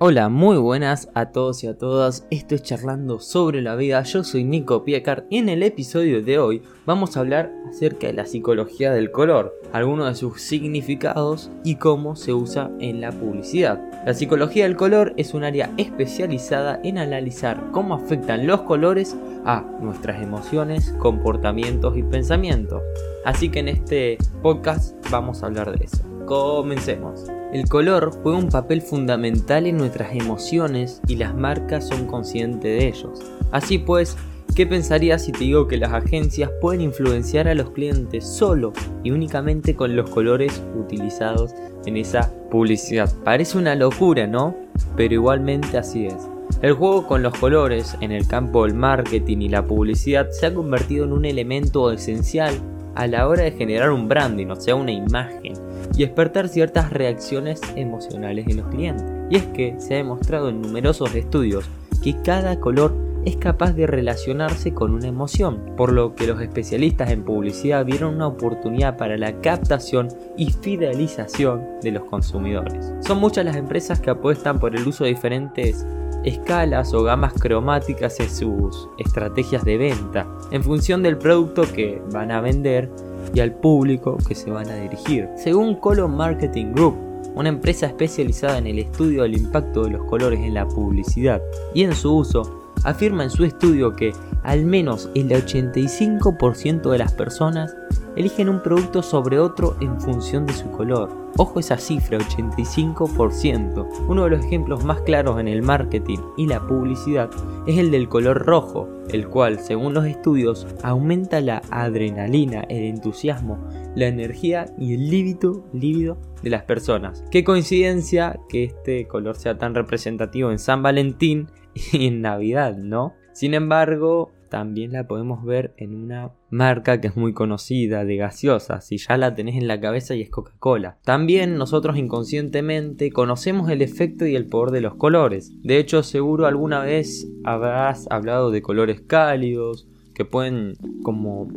Hola, muy buenas a todos y a todas. Esto es Charlando sobre la vida. Yo soy Nico Piecar y en el episodio de hoy vamos a hablar acerca de la psicología del color, algunos de sus significados y cómo se usa en la publicidad. La psicología del color es un área especializada en analizar cómo afectan los colores a nuestras emociones, comportamientos y pensamientos. Así que en este podcast vamos a hablar de eso. Comencemos. El color juega un papel fundamental en nuestras emociones y las marcas son conscientes de ellos. Así pues, ¿qué pensarías si te digo que las agencias pueden influenciar a los clientes solo y únicamente con los colores utilizados en esa publicidad? Parece una locura, ¿no? Pero igualmente así es. El juego con los colores en el campo del marketing y la publicidad se ha convertido en un elemento esencial a la hora de generar un branding, o sea, una imagen y despertar ciertas reacciones emocionales en los clientes. Y es que se ha demostrado en numerosos estudios que cada color es capaz de relacionarse con una emoción, por lo que los especialistas en publicidad vieron una oportunidad para la captación y fidelización de los consumidores. Son muchas las empresas que apuestan por el uso de diferentes escalas o gamas cromáticas en sus estrategias de venta, en función del producto que van a vender y al público que se van a dirigir. Según Color Marketing Group, una empresa especializada en el estudio del impacto de los colores en la publicidad y en su uso, afirma en su estudio que al menos el 85% de las personas eligen un producto sobre otro en función de su color. Ojo esa cifra, 85%. Uno de los ejemplos más claros en el marketing y la publicidad es el del color rojo, el cual, según los estudios, aumenta la adrenalina, el entusiasmo, la energía y el líbido, líbido de las personas. Qué coincidencia que este color sea tan representativo en San Valentín y en Navidad, ¿no? Sin embargo, también la podemos ver en una marca que es muy conocida de gaseosa, si ya la tenés en la cabeza y es Coca-Cola. También nosotros inconscientemente conocemos el efecto y el poder de los colores. De hecho, seguro alguna vez habrás hablado de colores cálidos que pueden como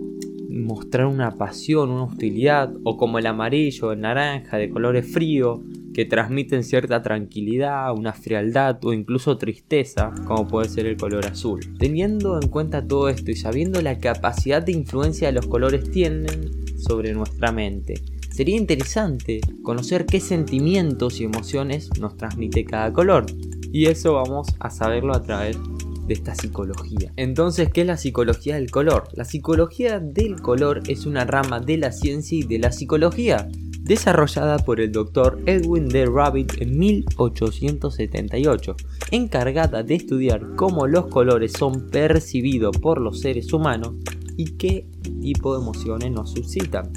mostrar una pasión, una hostilidad, o como el amarillo, el naranja, de colores fríos, que transmiten cierta tranquilidad, una frialdad o incluso tristeza, como puede ser el color azul. Teniendo en cuenta todo esto y sabiendo la capacidad de influencia que los colores tienen sobre nuestra mente, sería interesante conocer qué sentimientos y emociones nos transmite cada color. Y eso vamos a saberlo a través de esta psicología. Entonces, ¿qué es la psicología del color? La psicología del color es una rama de la ciencia y de la psicología desarrollada por el Dr. Edwin D. Rabbit en 1878, encargada de estudiar cómo los colores son percibidos por los seres humanos y qué tipo de emociones nos suscitan.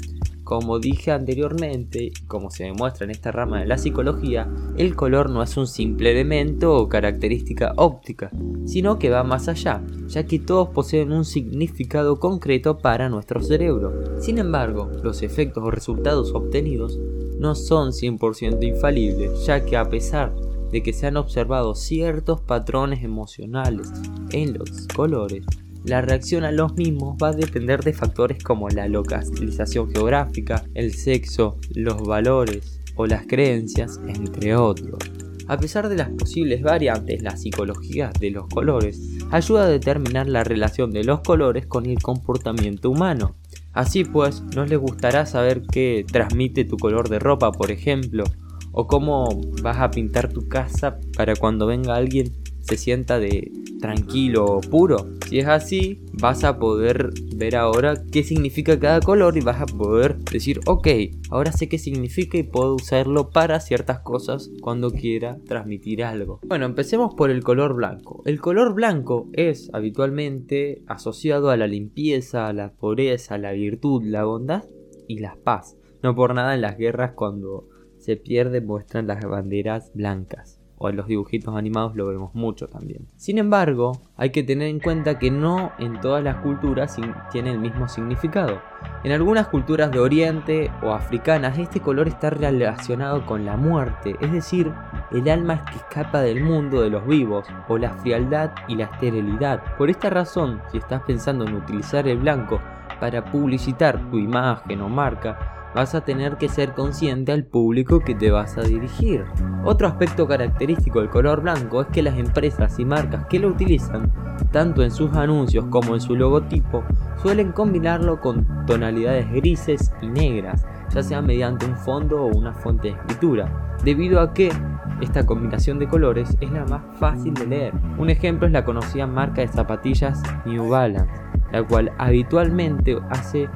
Como dije anteriormente, como se demuestra en esta rama de la psicología, el color no es un simple elemento o característica óptica, sino que va más allá, ya que todos poseen un significado concreto para nuestro cerebro. Sin embargo, los efectos o resultados obtenidos no son 100% infalibles, ya que a pesar de que se han observado ciertos patrones emocionales en los colores, la reacción a los mismos va a depender de factores como la localización geográfica, el sexo, los valores o las creencias, entre otros. A pesar de las posibles variantes, la psicología de los colores ayuda a determinar la relación de los colores con el comportamiento humano. Así pues, no les gustará saber qué transmite tu color de ropa, por ejemplo, o cómo vas a pintar tu casa para cuando venga alguien se sienta de tranquilo, puro. Si es así, vas a poder ver ahora qué significa cada color y vas a poder decir, ok, ahora sé qué significa y puedo usarlo para ciertas cosas cuando quiera transmitir algo. Bueno, empecemos por el color blanco. El color blanco es habitualmente asociado a la limpieza, a la pureza, a la virtud, la bondad y la paz. No por nada en las guerras cuando se pierde muestran las banderas blancas o en los dibujitos animados lo vemos mucho también. Sin embargo, hay que tener en cuenta que no en todas las culturas tiene el mismo significado. En algunas culturas de Oriente o africanas este color está relacionado con la muerte, es decir, el alma que escapa del mundo de los vivos, o la frialdad y la esterilidad. Por esta razón, si estás pensando en utilizar el blanco para publicitar tu imagen o marca, vas a tener que ser consciente al público que te vas a dirigir. Otro aspecto característico del color blanco es que las empresas y marcas que lo utilizan, tanto en sus anuncios como en su logotipo, suelen combinarlo con tonalidades grises y negras, ya sea mediante un fondo o una fuente de escritura, debido a que esta combinación de colores es la más fácil de leer. Un ejemplo es la conocida marca de zapatillas New Balance, la cual habitualmente hace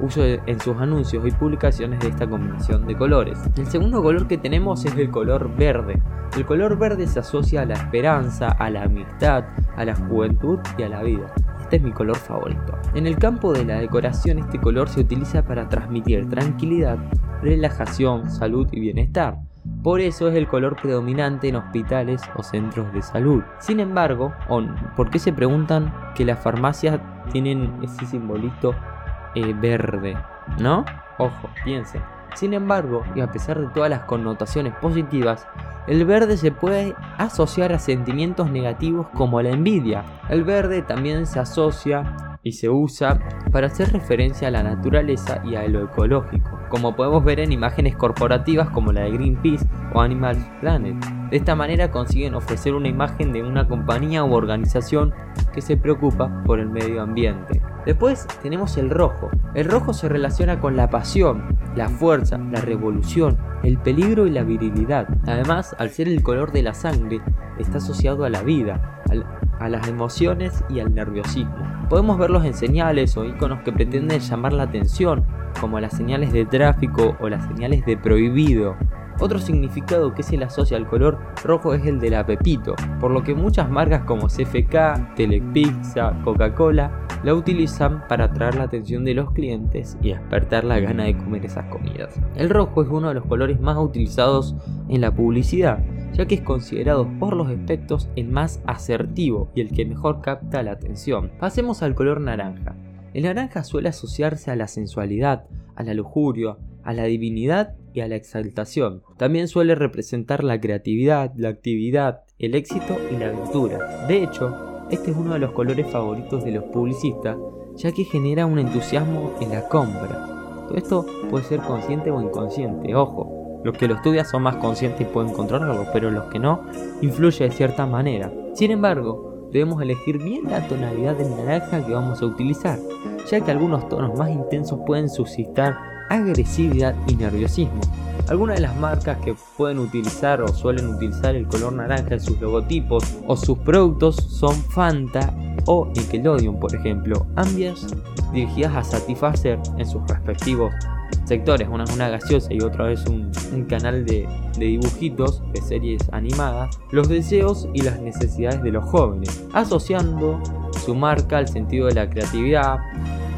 uso en sus anuncios y publicaciones de esta combinación de colores. El segundo color que tenemos es el color verde. El color verde se asocia a la esperanza, a la amistad, a la juventud y a la vida. Este es mi color favorito. En el campo de la decoración este color se utiliza para transmitir tranquilidad, relajación, salud y bienestar. Por eso es el color predominante en hospitales o centros de salud. Sin embargo, ¿por qué se preguntan que las farmacias tienen ese simbolito eh, verde, ¿no? Ojo, piensen. Sin embargo, y a pesar de todas las connotaciones positivas, el verde se puede asociar a sentimientos negativos como la envidia. El verde también se asocia y se usa para hacer referencia a la naturaleza y a lo ecológico, como podemos ver en imágenes corporativas como la de Greenpeace o Animal Planet. De esta manera consiguen ofrecer una imagen de una compañía u organización que se preocupa por el medio ambiente. Después tenemos el rojo. El rojo se relaciona con la pasión, la fuerza, la revolución, el peligro y la virilidad. Además, al ser el color de la sangre, está asociado a la vida, a las emociones y al nerviosismo. Podemos verlos en señales o iconos que pretenden llamar la atención, como las señales de tráfico o las señales de prohibido. Otro significado que se le asocia al color rojo es el de la pepito, por lo que muchas marcas como CFK, Telepizza, Coca-Cola la utilizan para atraer la atención de los clientes y despertar la gana de comer esas comidas. El rojo es uno de los colores más utilizados en la publicidad, ya que es considerado por los expertos el más asertivo y el que mejor capta la atención. Pasemos al color naranja. El naranja suele asociarse a la sensualidad, a la lujuria, a la divinidad y a la exaltación. También suele representar la creatividad, la actividad, el éxito y la aventura. De hecho, este es uno de los colores favoritos de los publicistas, ya que genera un entusiasmo en la compra. Todo esto puede ser consciente o inconsciente, ojo. Los que lo estudian son más conscientes y pueden controlarlo, pero los que no, influye de cierta manera. Sin embargo, debemos elegir bien la tonalidad de naranja que vamos a utilizar, ya que algunos tonos más intensos pueden suscitar agresividad y nerviosismo. Algunas de las marcas que pueden utilizar o suelen utilizar el color naranja en sus logotipos o sus productos son Fanta o Nickelodeon, por ejemplo, ambas dirigidas a satisfacer en sus respectivos sectores. Una es una gaseosa y otra es un, canal de, de, dibujitos, de series animadas, los deseos y las necesidades de los jóvenes, asociando su marca al sentido de la creatividad,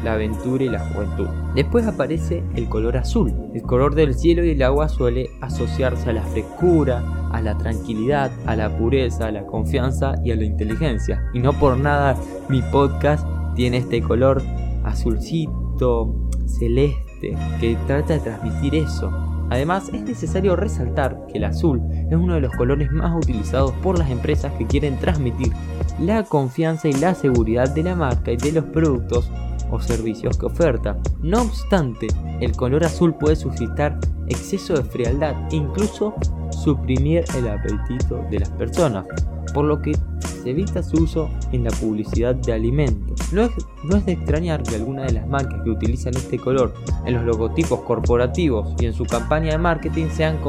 la aventura y la juventud. Después aparece el color azul. El color del cielo y el agua suele asociarse a la frescura, a la tranquilidad, a la pureza, a la confianza y a la inteligencia. Y no por nada mi podcast tiene este color azulcito, celeste, que trata de transmitir eso. Además, es necesario resaltar que el azul es uno de los colores más utilizados por las empresas que quieren transmitir la confianza y la seguridad de la marca y de los productos o servicios que oferta. No obstante, el color azul puede suscitar exceso de frialdad e incluso suprimir el apetito de las personas, por lo que se evita su uso en la publicidad de alimentos. No es, no es de extrañar que algunas de las marcas que utilizan este color en los logotipos corporativos y en su campaña de marketing sean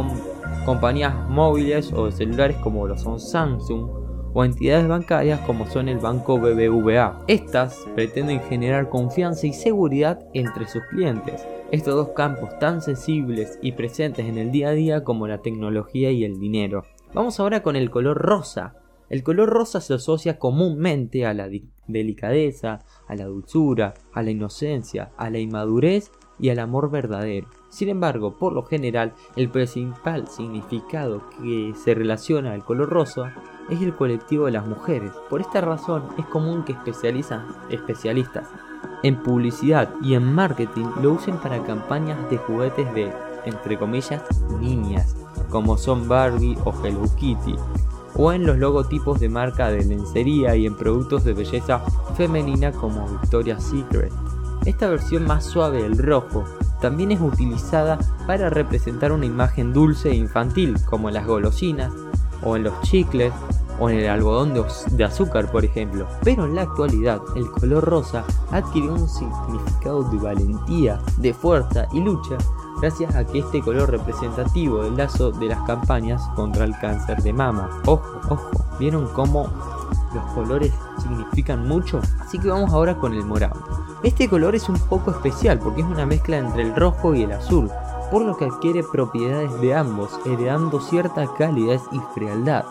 compañías móviles o de celulares como lo son Samsung, o entidades bancarias como son el banco BBVA. Estas pretenden generar confianza y seguridad entre sus clientes. Estos dos campos tan sensibles y presentes en el día a día como la tecnología y el dinero. Vamos ahora con el color rosa. El color rosa se asocia comúnmente a la delicadeza, a la dulzura, a la inocencia, a la inmadurez y al amor verdadero. Sin embargo, por lo general, el principal significado que se relaciona al color rosa es el colectivo de las mujeres. Por esta razón es común que especialistas en publicidad y en marketing lo usen para campañas de juguetes de, entre comillas, niñas, como son Barbie o Hello Kitty, o en los logotipos de marca de lencería y en productos de belleza femenina como Victoria's Secret. Esta versión más suave del rojo también es utilizada para representar una imagen dulce e infantil, como en las golosinas, o en los chicles, o en el algodón de, azúcar, por ejemplo. Pero en la actualidad, el color rosa adquirió un significado de valentía, de fuerza y lucha, gracias a que este color representativo del lazo de las campañas contra el cáncer de mama. Ojo, ojo, ¿vieron cómo los colores significan mucho? Así que vamos ahora con el morado. Este color es un poco especial porque es una mezcla entre el rojo y el azul, por lo que adquiere propiedades de ambos, heredando cierta calidez y frialdad.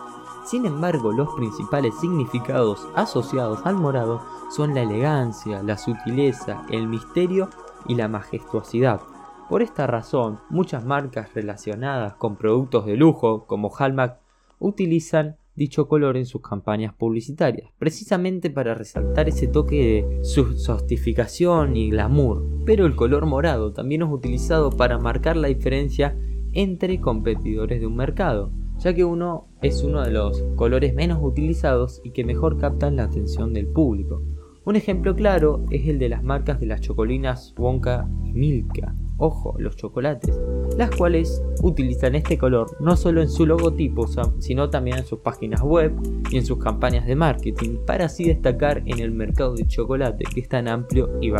Sin embargo, los principales significados asociados al morado son la elegancia, la sutileza, el misterio y la majestuosidad. Por esta razón, muchas marcas relacionadas con productos de lujo como Hallmark utilizan dicho color en sus campañas publicitarias, precisamente para resaltar ese toque de sostificación y glamour. Pero el color morado también es utilizado para marcar la diferencia entre competidores de un mercado, ya que uno es uno de los colores menos utilizados y que mejor captan la atención del público. Un ejemplo claro es el de las marcas de las chocolinas Wonka y Milka, ojo, los chocolates, las cuales utilizan este color no solo en su logotipo, sino también en sus páginas web y en sus campañas de marketing, para así destacar en el mercado de chocolate que es tan amplio y,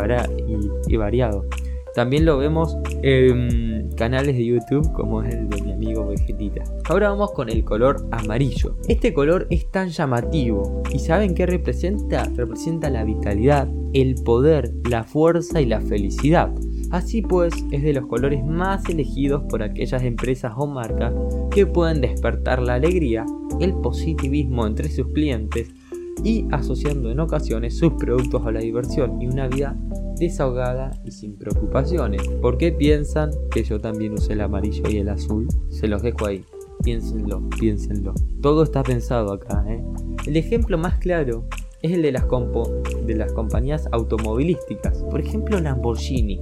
y variado. También lo vemos en canales de YouTube como el de mi amigo Vegetita. Ahora vamos con el color amarillo. Este color es tan llamativo. ¿Y saben qué representa? Representa la vitalidad, el poder, la fuerza y la felicidad. Así pues, es de los colores más elegidos por aquellas empresas o marcas que pueden despertar la alegría, el positivismo entre sus clientes y asociando en ocasiones sus productos a la diversión y una vida desahogada y sin preocupaciones. ¿Por qué piensan que yo también usé el amarillo y el azul? Se los dejo ahí. Piénsenlo, piénsenlo. Todo está pensado acá, ¿eh? El ejemplo más claro es el de las, de las compañías automovilísticas. Por ejemplo, Lamborghini,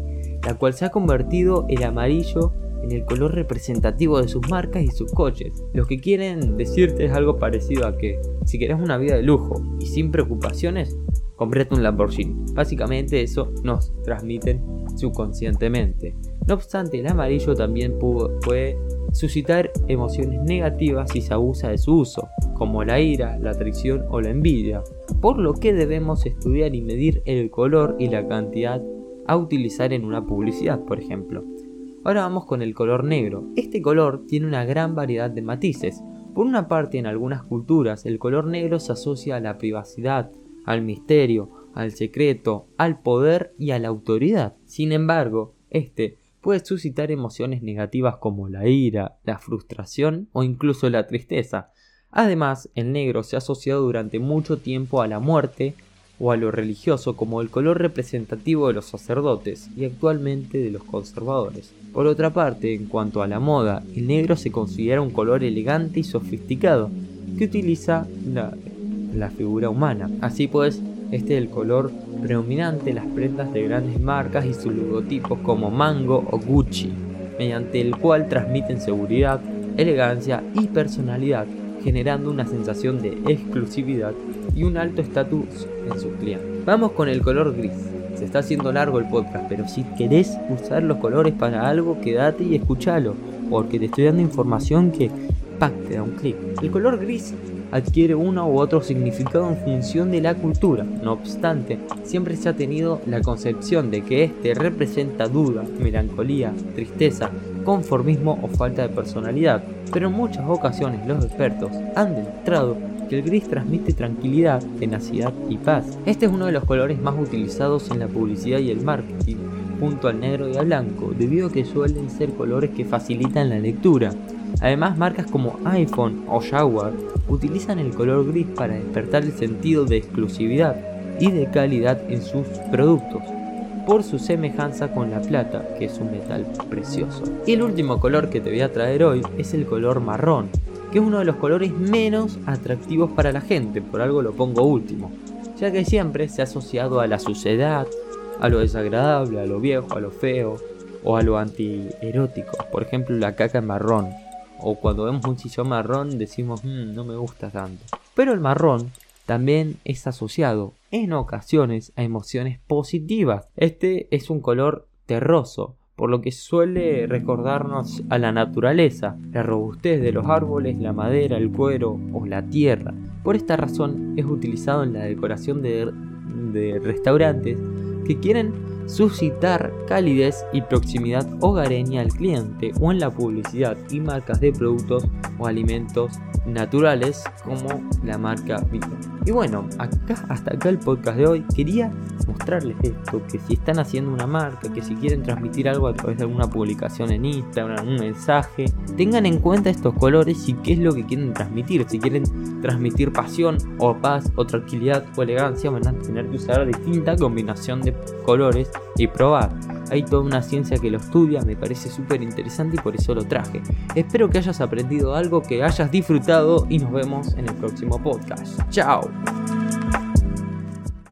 la cual se ha convertido el amarillo en el color representativo de sus marcas y sus coches. Lo que quieren decirte es algo parecido a que si querés una vida de lujo y sin preocupaciones, comprate un Lamborghini. Básicamente eso nos transmiten subconscientemente. No obstante, el amarillo también puede suscitar emociones negativas si se abusa de su uso, como la ira, la traición o la envidia, por lo que debemos estudiar y medir el color y la cantidad a utilizar en una publicidad, por ejemplo. Ahora vamos con el color negro. Este color tiene una gran variedad de matices. Por una parte, en algunas culturas, el color negro se asocia a la privacidad, al misterio, al secreto, al poder y a la autoridad. Sin embargo, este puede suscitar emociones negativas como la ira, la frustración o incluso la tristeza. Además, el negro se ha asociado durante mucho tiempo a la muerte, o a lo religioso como el color representativo de los sacerdotes y actualmente de los conservadores. Por otra parte, en cuanto a la moda, el negro se considera un color elegante y sofisticado que utiliza la, figura humana. Así pues, este es el color predominante en las prendas de grandes marcas y sus logotipos como Mango o Gucci, mediante el cual transmiten seguridad, elegancia y personalidad, generando una sensación de exclusividad y un alto estatus en sus clientes. Vamos con el color gris. Se está haciendo largo el podcast, pero si querés usar los colores para algo, quédate y escúchalo, porque te estoy dando información que ¡pac! te da un clic. El color gris adquiere uno u otro significado en función de la cultura. No obstante, siempre se ha tenido la concepción de que este representa duda, melancolía, tristeza, conformismo o falta de personalidad, pero en muchas ocasiones los expertos han demostrado que el gris transmite tranquilidad, tenacidad y paz. Este es uno de los colores más utilizados en la publicidad y el marketing, junto al negro y al blanco, debido a que suelen ser colores que facilitan la lectura. Además, marcas como iPhone o Jaguar utilizan el color gris para despertar el sentido de exclusividad y de calidad en sus productos, por su semejanza con la plata, que es un metal precioso. Y el último color que te voy a traer hoy es el color marrón, que es uno de los colores menos atractivos para la gente, por algo lo pongo último, ya que siempre se ha asociado a la suciedad, a lo desagradable, a lo viejo, a lo feo o a lo antierótico, por ejemplo la caca marrón, o cuando vemos un sillón marrón decimos mm, no me gusta tanto. Pero el marrón también es asociado en ocasiones a emociones positivas. Este es un color terroso, por lo que suele recordarnos a la naturaleza, la robustez de los árboles, la madera, el cuero o la tierra. Por esta razón es utilizado en la decoración de, de restaurantes que quieren suscitar calidez y proximidad hogareña al cliente o en la publicidad y marcas de productos o alimentos naturales como la marca Vito. Y bueno, acá hasta acá el podcast de hoy quería mostrarles esto, que si están haciendo una marca, que si quieren transmitir algo a través de alguna publicación en Instagram, un mensaje, tengan en cuenta estos colores y qué es lo que quieren transmitir. Si quieren transmitir pasión o paz o tranquilidad o elegancia, van a tener que usar distinta combinación de colores y probar. Hay toda una ciencia que lo estudia, me parece súper interesante y por eso lo traje. Espero que hayas aprendido algo, que hayas disfrutado y nos vemos en el próximo podcast. ¡Chao!